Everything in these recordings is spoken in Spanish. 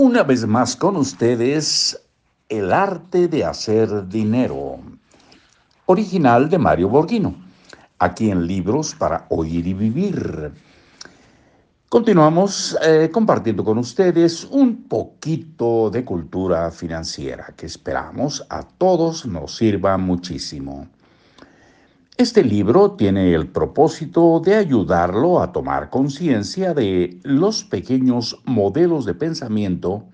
Una vez más con ustedes, El arte de hacer dinero, original de Mario Borghino, aquí en Libros para Oír y Vivir. Continuamos eh, compartiendo con ustedes un poquito de cultura financiera que esperamos a todos nos sirva muchísimo. Este libro tiene el propósito de ayudarlo a tomar conciencia de los pequeños modelos de pensamiento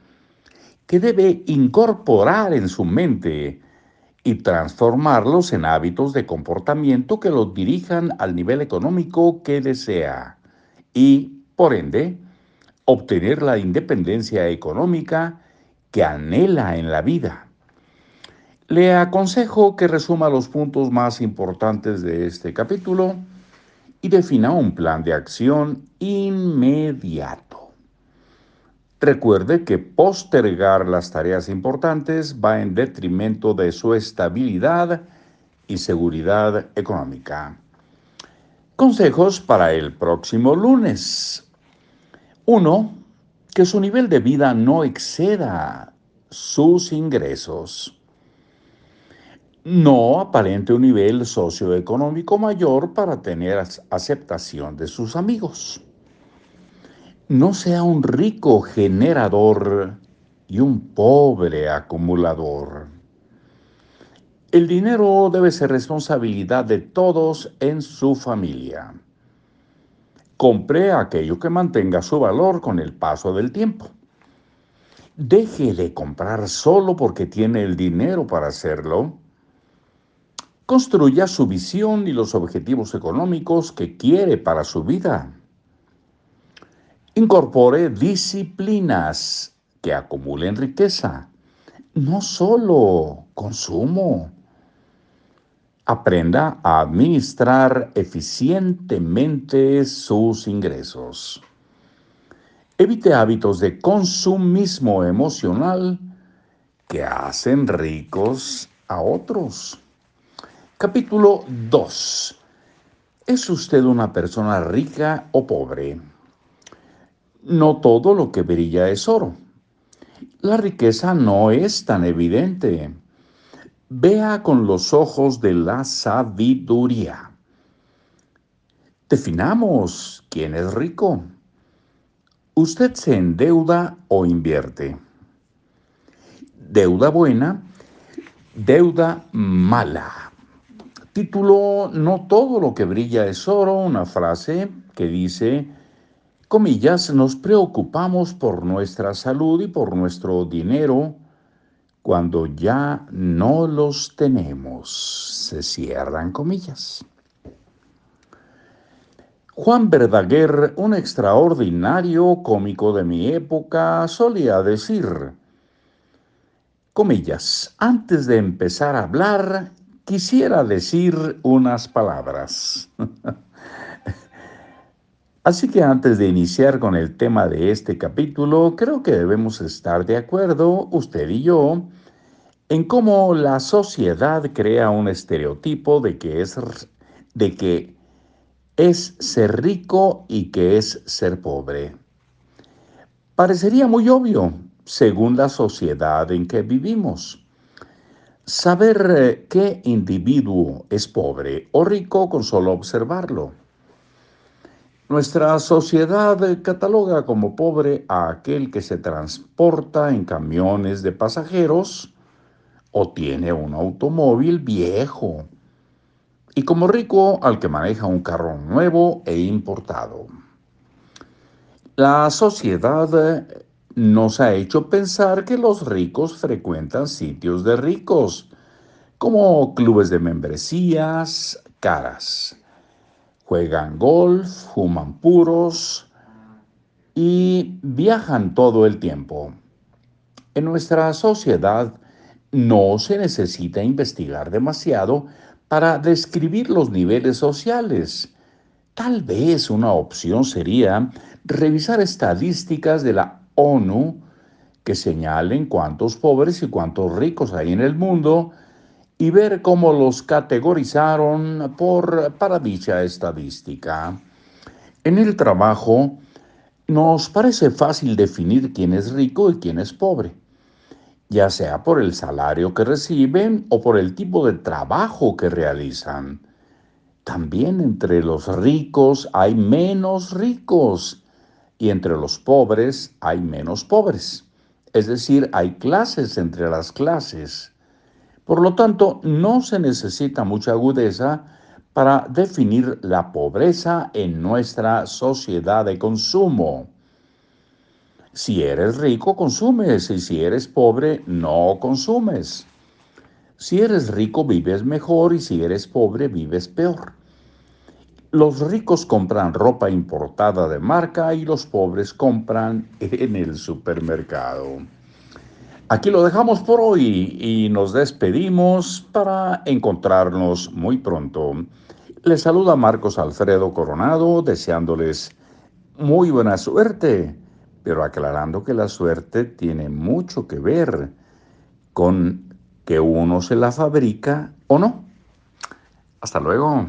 que debe incorporar en su mente y transformarlos en hábitos de comportamiento que los dirijan al nivel económico que desea y, por ende, obtener la independencia económica que anhela en la vida. Le aconsejo que resuma los puntos más importantes de este capítulo y defina un plan de acción inmediato. Recuerde que postergar las tareas importantes va en detrimento de su estabilidad y seguridad económica. Consejos para el próximo lunes. 1. Que su nivel de vida no exceda sus ingresos no aparente un nivel socioeconómico mayor para tener aceptación de sus amigos. No sea un rico generador y un pobre acumulador. El dinero debe ser responsabilidad de todos en su familia. Compre aquello que mantenga su valor con el paso del tiempo. Deje de comprar solo porque tiene el dinero para hacerlo construya su visión y los objetivos económicos que quiere para su vida. Incorpore disciplinas que acumulen riqueza, no solo consumo. Aprenda a administrar eficientemente sus ingresos. Evite hábitos de consumismo emocional que hacen ricos a otros. Capítulo 2. ¿Es usted una persona rica o pobre? No todo lo que brilla es oro. La riqueza no es tan evidente. Vea con los ojos de la sabiduría. Definamos quién es rico. ¿Usted se endeuda o invierte? Deuda buena, deuda mala. Título, no todo lo que brilla es oro, una frase que dice, comillas, nos preocupamos por nuestra salud y por nuestro dinero cuando ya no los tenemos. Se cierran comillas. Juan Verdaguer, un extraordinario cómico de mi época, solía decir, comillas, antes de empezar a hablar, quisiera decir unas palabras. Así que antes de iniciar con el tema de este capítulo, creo que debemos estar de acuerdo, usted y yo, en cómo la sociedad crea un estereotipo de que es, de que es ser rico y que es ser pobre. Parecería muy obvio, según la sociedad en que vivimos. Saber eh, qué individuo es pobre o rico con solo observarlo. Nuestra sociedad cataloga como pobre a aquel que se transporta en camiones de pasajeros o tiene un automóvil viejo y como rico al que maneja un carro nuevo e importado. La sociedad nos ha hecho pensar que los ricos frecuentan sitios de ricos, como clubes de membresías caras. Juegan golf, fuman puros y viajan todo el tiempo. En nuestra sociedad no se necesita investigar demasiado para describir los niveles sociales. Tal vez una opción sería revisar estadísticas de la ONU que señalen cuántos pobres y cuántos ricos hay en el mundo y ver cómo los categorizaron por para dicha estadística. En el trabajo Nos parece fácil definir quién es rico y quién es pobre, ya sea por el salario que reciben o por el tipo de trabajo que realizan. También entre los ricos hay menos ricos y entre los pobres hay menos pobres. Es decir, hay clases entre las clases. Por lo tanto, no se necesita mucha agudeza para definir la pobreza en nuestra sociedad de consumo. Si eres rico, consumes y si eres pobre, no consumes. Si eres rico, vives mejor y si eres pobre, vives peor. Los ricos compran ropa importada de marca y los pobres compran en el supermercado. Aquí lo dejamos por hoy y nos despedimos para encontrarnos muy pronto. Les saluda Marcos Alfredo Coronado deseándoles muy buena suerte, pero aclarando que la suerte tiene mucho que ver con que uno se la fabrica o no. Hasta luego.